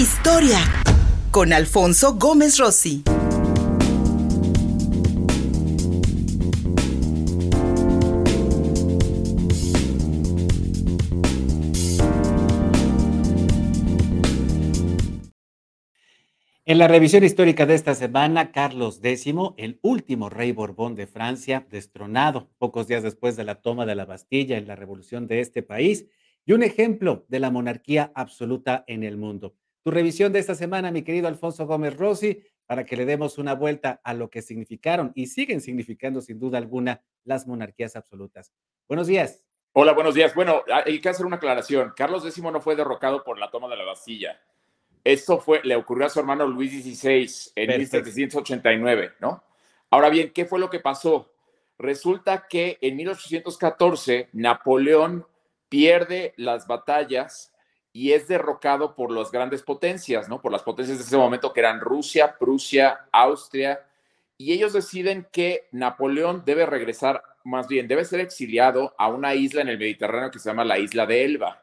Historia con Alfonso Gómez Rossi. En la revisión histórica de esta semana, Carlos X, el último rey Borbón de Francia, destronado pocos días después de la toma de la Bastilla en la revolución de este país, y un ejemplo de la monarquía absoluta en el mundo. Tu revisión de esta semana, mi querido Alfonso Gómez Rossi, para que le demos una vuelta a lo que significaron y siguen significando sin duda alguna las monarquías absolutas. Buenos días. Hola, buenos días. Bueno, hay que hacer una aclaración. Carlos X no fue derrocado por la toma de la Bastilla esto fue, le ocurrió a su hermano Luis XVI en 1789, ¿no? Ahora bien, ¿qué fue lo que pasó? Resulta que en 1814 Napoleón pierde las batallas y es derrocado por las grandes potencias, ¿no? Por las potencias de ese momento que eran Rusia, Prusia, Austria, y ellos deciden que Napoleón debe regresar, más bien, debe ser exiliado a una isla en el Mediterráneo que se llama la isla de Elba.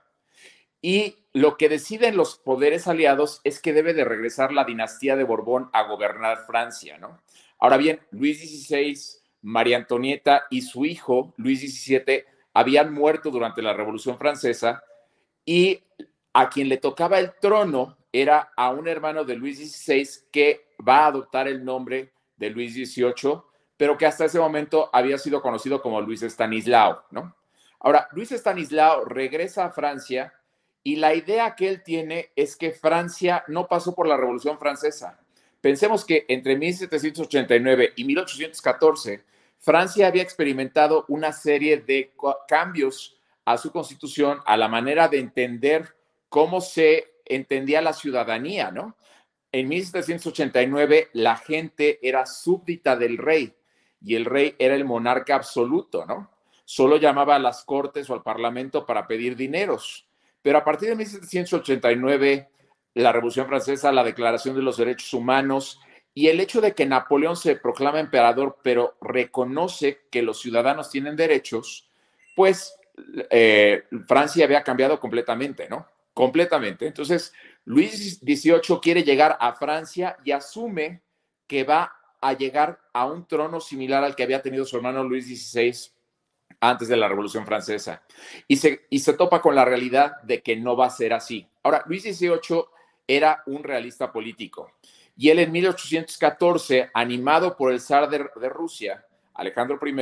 Y lo que deciden los poderes aliados es que debe de regresar la dinastía de Borbón a gobernar Francia, ¿no? Ahora bien, Luis XVI, María Antonieta y su hijo, Luis XVII, habían muerto durante la Revolución Francesa y a quien le tocaba el trono era a un hermano de Luis XVI que va a adoptar el nombre de Luis XVIII, pero que hasta ese momento había sido conocido como Luis Estanislao, ¿no? Ahora, Luis Estanislao regresa a Francia y la idea que él tiene es que Francia no pasó por la Revolución Francesa. Pensemos que entre 1789 y 1814, Francia había experimentado una serie de cambios a su constitución, a la manera de entender cómo se entendía la ciudadanía, ¿no? En 1789 la gente era súbdita del rey y el rey era el monarca absoluto, ¿no? Solo llamaba a las cortes o al parlamento para pedir dineros. Pero a partir de 1789, la Revolución Francesa, la Declaración de los Derechos Humanos y el hecho de que Napoleón se proclama emperador, pero reconoce que los ciudadanos tienen derechos, pues eh, Francia había cambiado completamente, ¿no? Completamente. Entonces, Luis XVIII quiere llegar a Francia y asume que va a llegar a un trono similar al que había tenido su hermano Luis XVI antes de la Revolución Francesa. Y se, y se topa con la realidad de que no va a ser así. Ahora, Luis XVIII era un realista político y él en 1814, animado por el zar de, Rusia, Alejandro I,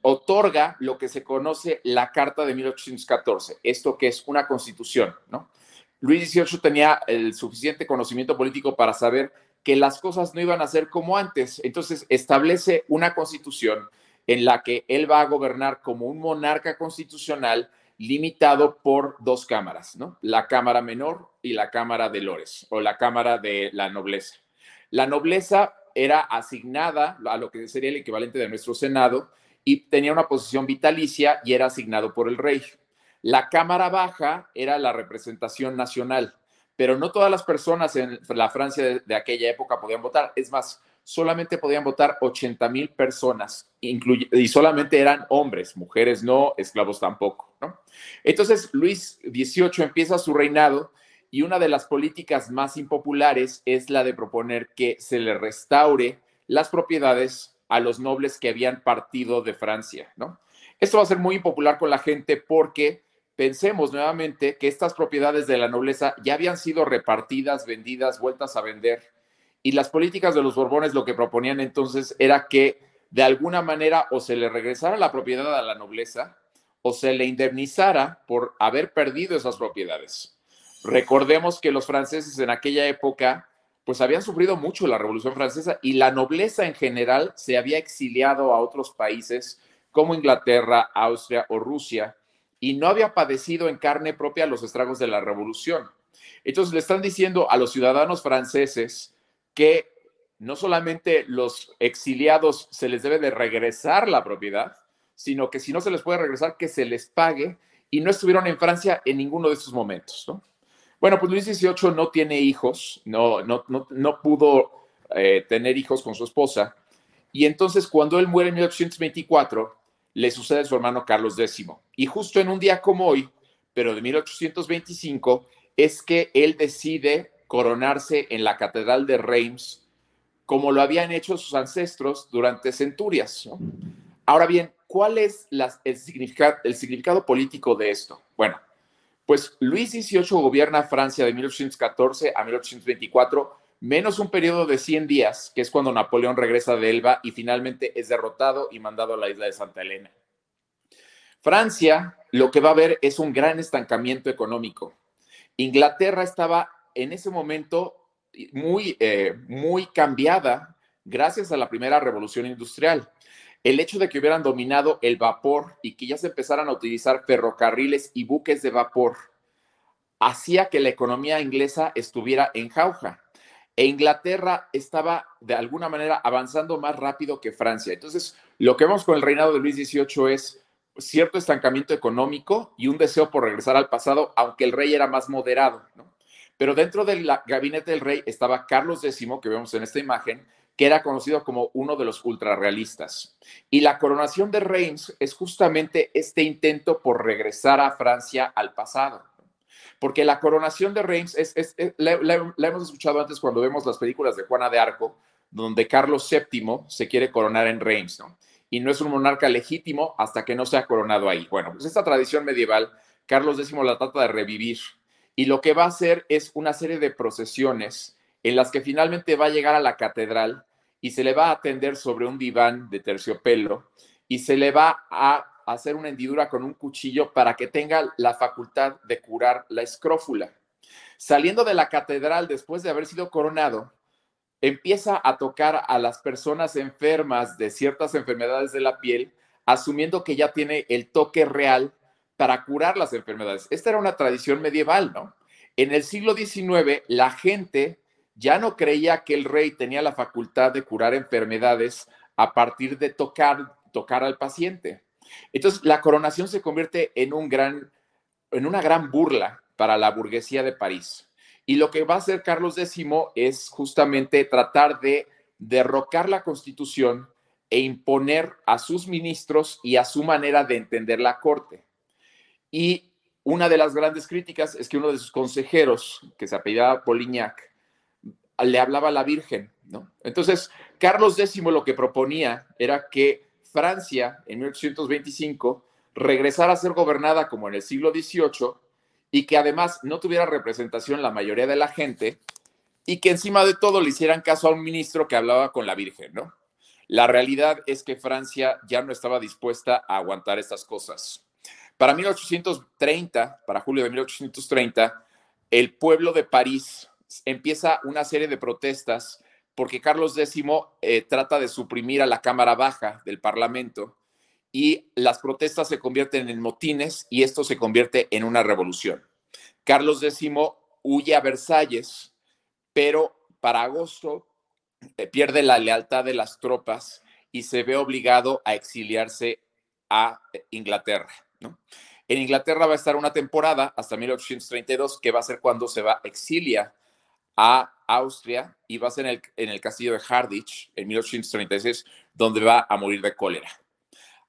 otorga lo que se conoce la Carta de 1814, esto que es una constitución, ¿no? Luis XVIII tenía el suficiente conocimiento político para saber que las cosas no iban a ser como antes, entonces establece una constitución en la que él va a gobernar como un monarca constitucional limitado por dos cámaras, ¿no? La Cámara Menor y la Cámara de Lores, o la Cámara de la Nobleza. La nobleza era asignada a lo que sería el equivalente de nuestro Senado y tenía una posición vitalicia y era asignado por el rey. La Cámara Baja era la representación nacional, pero no todas las personas en la Francia de, aquella época podían votar. Es más, solamente podían votar 80 mil personas, y solamente eran hombres, mujeres no, esclavos tampoco. Entonces, Luis XVIII empieza su reinado y una de las políticas más impopulares es la de proponer que se le restaure las propiedades a los nobles que habían partido de Francia, ¿no? Esto va a ser muy impopular con la gente porque pensemos nuevamente que estas propiedades de la nobleza ya habían sido repartidas, vendidas, vueltas a vender y las políticas de los Borbones lo que proponían entonces era que de alguna manera o se le regresara la propiedad a la nobleza o se le indemnizara por haber perdido esas propiedades. Recordemos que los franceses en aquella época pues habían sufrido mucho la Revolución Francesa y la nobleza en general se había exiliado a otros países como Inglaterra, Austria o Rusia y no había padecido en carne propia los estragos de la Revolución. Entonces le están diciendo a los ciudadanos franceses que no solamente los exiliados se les debe de regresar la propiedad, sino que si no se les puede regresar, que se les pague y no estuvieron en Francia en ninguno de esos momentos. Bueno, pues Luis XVIII no tiene hijos, no, no, no, pudo eh, tener hijos con su esposa, y entonces cuando él muere en 1824, le sucede a su hermano Carlos X. Y justo en un día como hoy, pero de 1825, es que él decide coronarse en la Catedral de Reims como lo habían hecho sus ancestros durante centurias. Ahora bien, ¿cuál es el significado político de esto? Bueno, pues Luis XVIII gobierna Francia de 1814 a 1824 menos un periodo de 100 días, que es cuando Napoleón regresa de Elba y finalmente es derrotado y mandado a la isla de Santa Elena. Francia lo que va a ver es un gran estancamiento económico. Inglaterra estaba en ese momento muy, eh, muy cambiada gracias a la primera revolución industrial. El hecho de que hubieran dominado el vapor y que ya se empezaran a utilizar ferrocarriles y buques de vapor hacía que la economía inglesa estuviera en jauja e Inglaterra estaba de alguna manera avanzando más rápido que Francia. Entonces, lo que vemos con el reinado de Luis XVIII es cierto estancamiento económico y un deseo por regresar al pasado, aunque el rey era más moderado. Pero dentro del gabinete del rey estaba Carlos X, que vemos en esta imagen, que era conocido como uno de los ultrarrealistas. Y la coronación de Reims es justamente este intento por regresar a Francia al pasado porque la coronación de Reims es, la, hemos escuchado antes cuando vemos las películas de Juana de Arco, donde Carlos VII se quiere coronar en Reims, ¿no? Y no es un monarca legítimo hasta que no sea coronado ahí. Bueno, pues esta tradición medieval, Carlos X la trata de revivir y lo que va a hacer es una serie de procesiones en las que finalmente va a llegar a la catedral y se le va a atender sobre un diván de terciopelo y se le va a hacer una hendidura con un cuchillo para que tenga la facultad de curar la escrófula. Saliendo de la catedral después de haber sido coronado, empieza a tocar a las personas enfermas de ciertas enfermedades de la piel, asumiendo que ya tiene el toque real para curar las enfermedades. Esta era una tradición medieval, ¿no? En el siglo XIX, la gente ya no creía que el rey tenía la facultad de curar enfermedades a partir de tocar, tocar al paciente. Entonces, la coronación se convierte en, un gran, en una gran burla para la burguesía de París. Y lo que va a hacer Carlos X es justamente tratar de derrocar la constitución e imponer a sus ministros y a su manera de entender la corte. Y una de las grandes críticas es que uno de sus consejeros, que se apellidaba Polignac, le hablaba a la Virgen, ¿no? Entonces, Carlos X lo que proponía era que Francia en 1825 regresara a ser gobernada como en el siglo XVIII y que además no tuviera representación la mayoría de la gente y que encima de todo le hicieran caso a un ministro que hablaba con la Virgen, ¿no? La realidad es que Francia ya no estaba dispuesta a aguantar estas cosas. Para 1830, para julio de 1830, el pueblo de París empieza una serie de protestas porque Carlos X eh, trata de suprimir a la Cámara Baja del Parlamento y las protestas se convierten en motines y esto se convierte en una revolución. Carlos X huye a Versalles, pero para agosto eh, pierde la lealtad de las tropas y se ve obligado a exiliarse a eh, Inglaterra. En Inglaterra va a estar una temporada hasta 1832, que va a ser cuando se va a exilia a Austria y va a ser en el, en el castillo de Hardich en 1836, donde va a morir de cólera.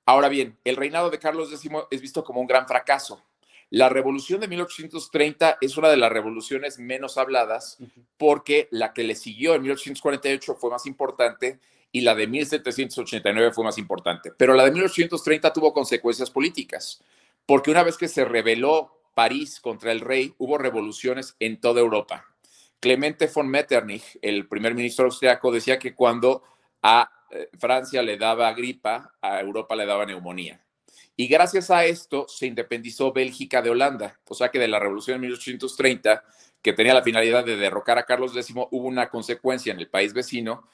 Ahora bien, el reinado de Carlos X es visto como un gran fracaso. La revolución de 1830 es una de las revoluciones menos habladas porque la que le siguió en 1848 fue más importante y la de 1789 fue más importante. Pero la de 1830 tuvo consecuencias políticas, porque una vez que se rebeló París contra el rey, hubo revoluciones en toda Europa. Clemente von Metternich, el primer ministro austriaco, decía que cuando a eh, Francia le daba gripa, a Europa le daba neumonía. Y gracias a esto se independizó Bélgica de Holanda. O sea que de la revolución de 1830, que tenía la finalidad de derrocar a Carlos X, hubo una consecuencia en el país vecino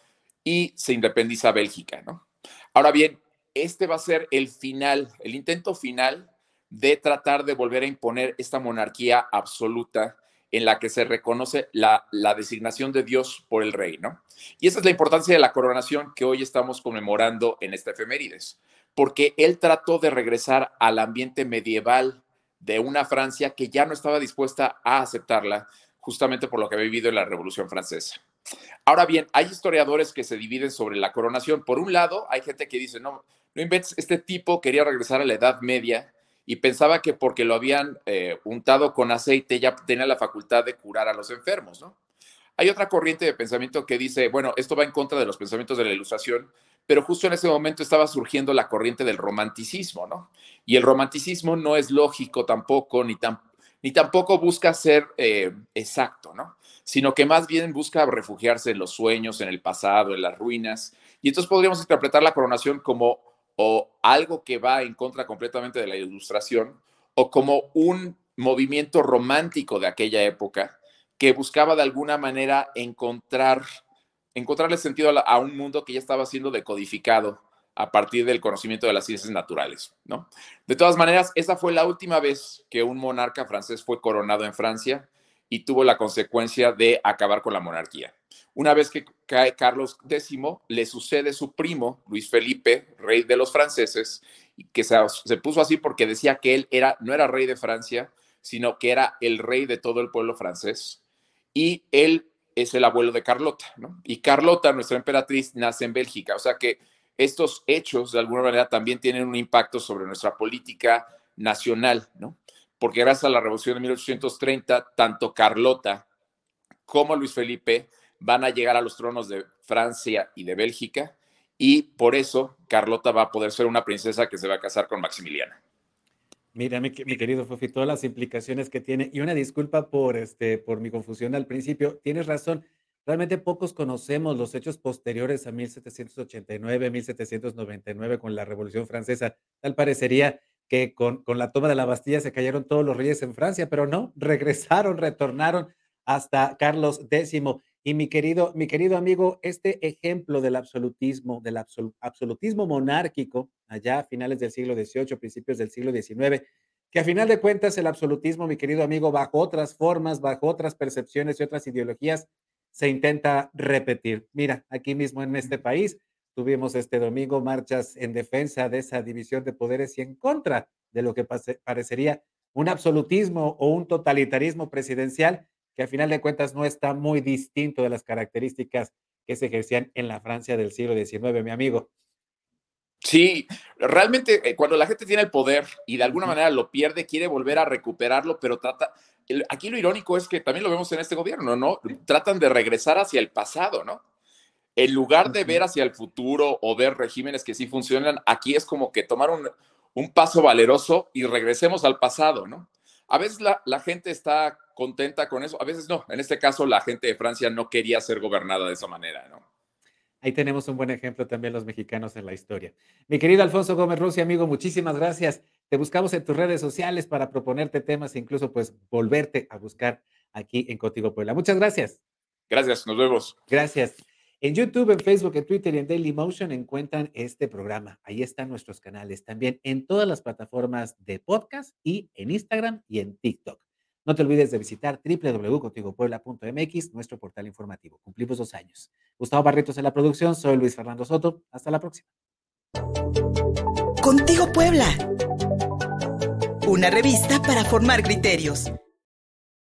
y se independiza Bélgica. Ahora bien, este va a ser el final, el intento final de tratar de volver a imponer esta monarquía absoluta en la que se reconoce la, designación de Dios por el rey, ¿no? Y esa es la importancia de la coronación que hoy estamos conmemorando en esta efemérides, porque él trató de regresar al ambiente medieval de una Francia que ya no estaba dispuesta a aceptarla, justamente por lo que había vivido en la Revolución Francesa. Ahora bien, hay historiadores que se dividen sobre la coronación. Por un lado, hay gente que dice, no, no inventes, este tipo quería regresar a la Edad Media y pensaba que porque lo habían eh, untado con aceite ya tenía la facultad de curar a los enfermos, ¿no? Hay otra corriente de pensamiento que dice, bueno, esto va en contra de los pensamientos de la ilustración, pero justo en ese momento estaba surgiendo la corriente del romanticismo, ¿no? Y el romanticismo no es lógico tampoco, ni, ni tampoco busca ser eh, exacto, ¿no? Sino que más bien busca refugiarse en los sueños, en el pasado, en las ruinas. Y entonces podríamos interpretar la coronación como o algo que va en contra completamente de la ilustración, o como un movimiento romántico de aquella época que buscaba de alguna manera encontrar, encontrarle sentido a, un mundo que ya estaba siendo decodificado a partir del conocimiento de las ciencias naturales, ¿no? De todas maneras, esa fue la última vez que un monarca francés fue coronado en Francia y tuvo la consecuencia de acabar con la monarquía. Una vez que cae Carlos X, le sucede su primo, Luis Felipe, rey de los franceses, que se, puso así porque decía que él era, no era rey de Francia, sino que era el rey de todo el pueblo francés. Y él es el abuelo de Carlota, ¿no? Y Carlota, nuestra emperatriz, nace en Bélgica. O sea que estos hechos, de alguna manera, también tienen un impacto sobre nuestra política nacional, ¿no? Porque gracias a la Revolución de 1830, tanto Carlota como Luis Felipe van a llegar a los tronos de Francia y de Bélgica y por eso Carlota va a poder ser una princesa que se va a casar con Maximiliano. Mira, mi, querido Fofi, todas las implicaciones que tiene. Y una disculpa por, este, por mi confusión al principio. Tienes razón. Realmente pocos conocemos los hechos posteriores a 1789, 1799 con la Revolución Francesa. Tal parecería que con, con la toma de la Bastilla se cayeron todos los reyes en Francia, pero no, regresaron, retornaron hasta Carlos X. Y mi querido, mi querido amigo, este ejemplo del absolutismo, del absolutismo monárquico, allá a finales del siglo XVIII, principios del siglo XIX, que a final de cuentas el absolutismo, mi querido amigo, bajo otras formas, bajo otras percepciones y otras ideologías, se intenta repetir. Mira, aquí mismo en este país tuvimos este domingo marchas en defensa de esa división de poderes y en contra de lo que parecería un absolutismo o un totalitarismo presidencial que a final de cuentas no está muy distinto de las características que se ejercían en la Francia del siglo XIX, mi amigo. Sí, realmente eh, cuando la gente tiene el poder y de alguna manera lo pierde, quiere volver a recuperarlo, pero trata, aquí lo irónico es que también lo vemos en este gobierno, ¿no? Tratan de regresar hacia el pasado, ¿no? En lugar de ver hacia el futuro o ver regímenes que sí funcionan, aquí es como que tomar un, un paso valeroso y regresemos al pasado, ¿no? A veces la, la gente está contenta con eso. A veces no. En este caso, la gente de Francia no quería ser gobernada de esa manera, ¿no? Ahí tenemos un buen ejemplo también los mexicanos en la historia. Mi querido Alfonso Gómez Rossi, amigo, muchísimas gracias. Te buscamos en tus redes sociales para proponerte temas e incluso pues volverte a buscar aquí en Contigo Puebla. Muchas gracias. Gracias, nos vemos. Gracias. En YouTube, en Facebook, en Twitter y en Dailymotion encuentran este programa. Ahí están nuestros canales. También en todas las plataformas de podcast y en Instagram y en TikTok. No te olvides de visitar www.contigopuebla.mx, nuestro portal informativo. Cumplimos dos años. Gustavo Barrientos en la producción, soy Luis Fernando Soto. Hasta la próxima. Contigo Puebla. Una revista para formar criterios.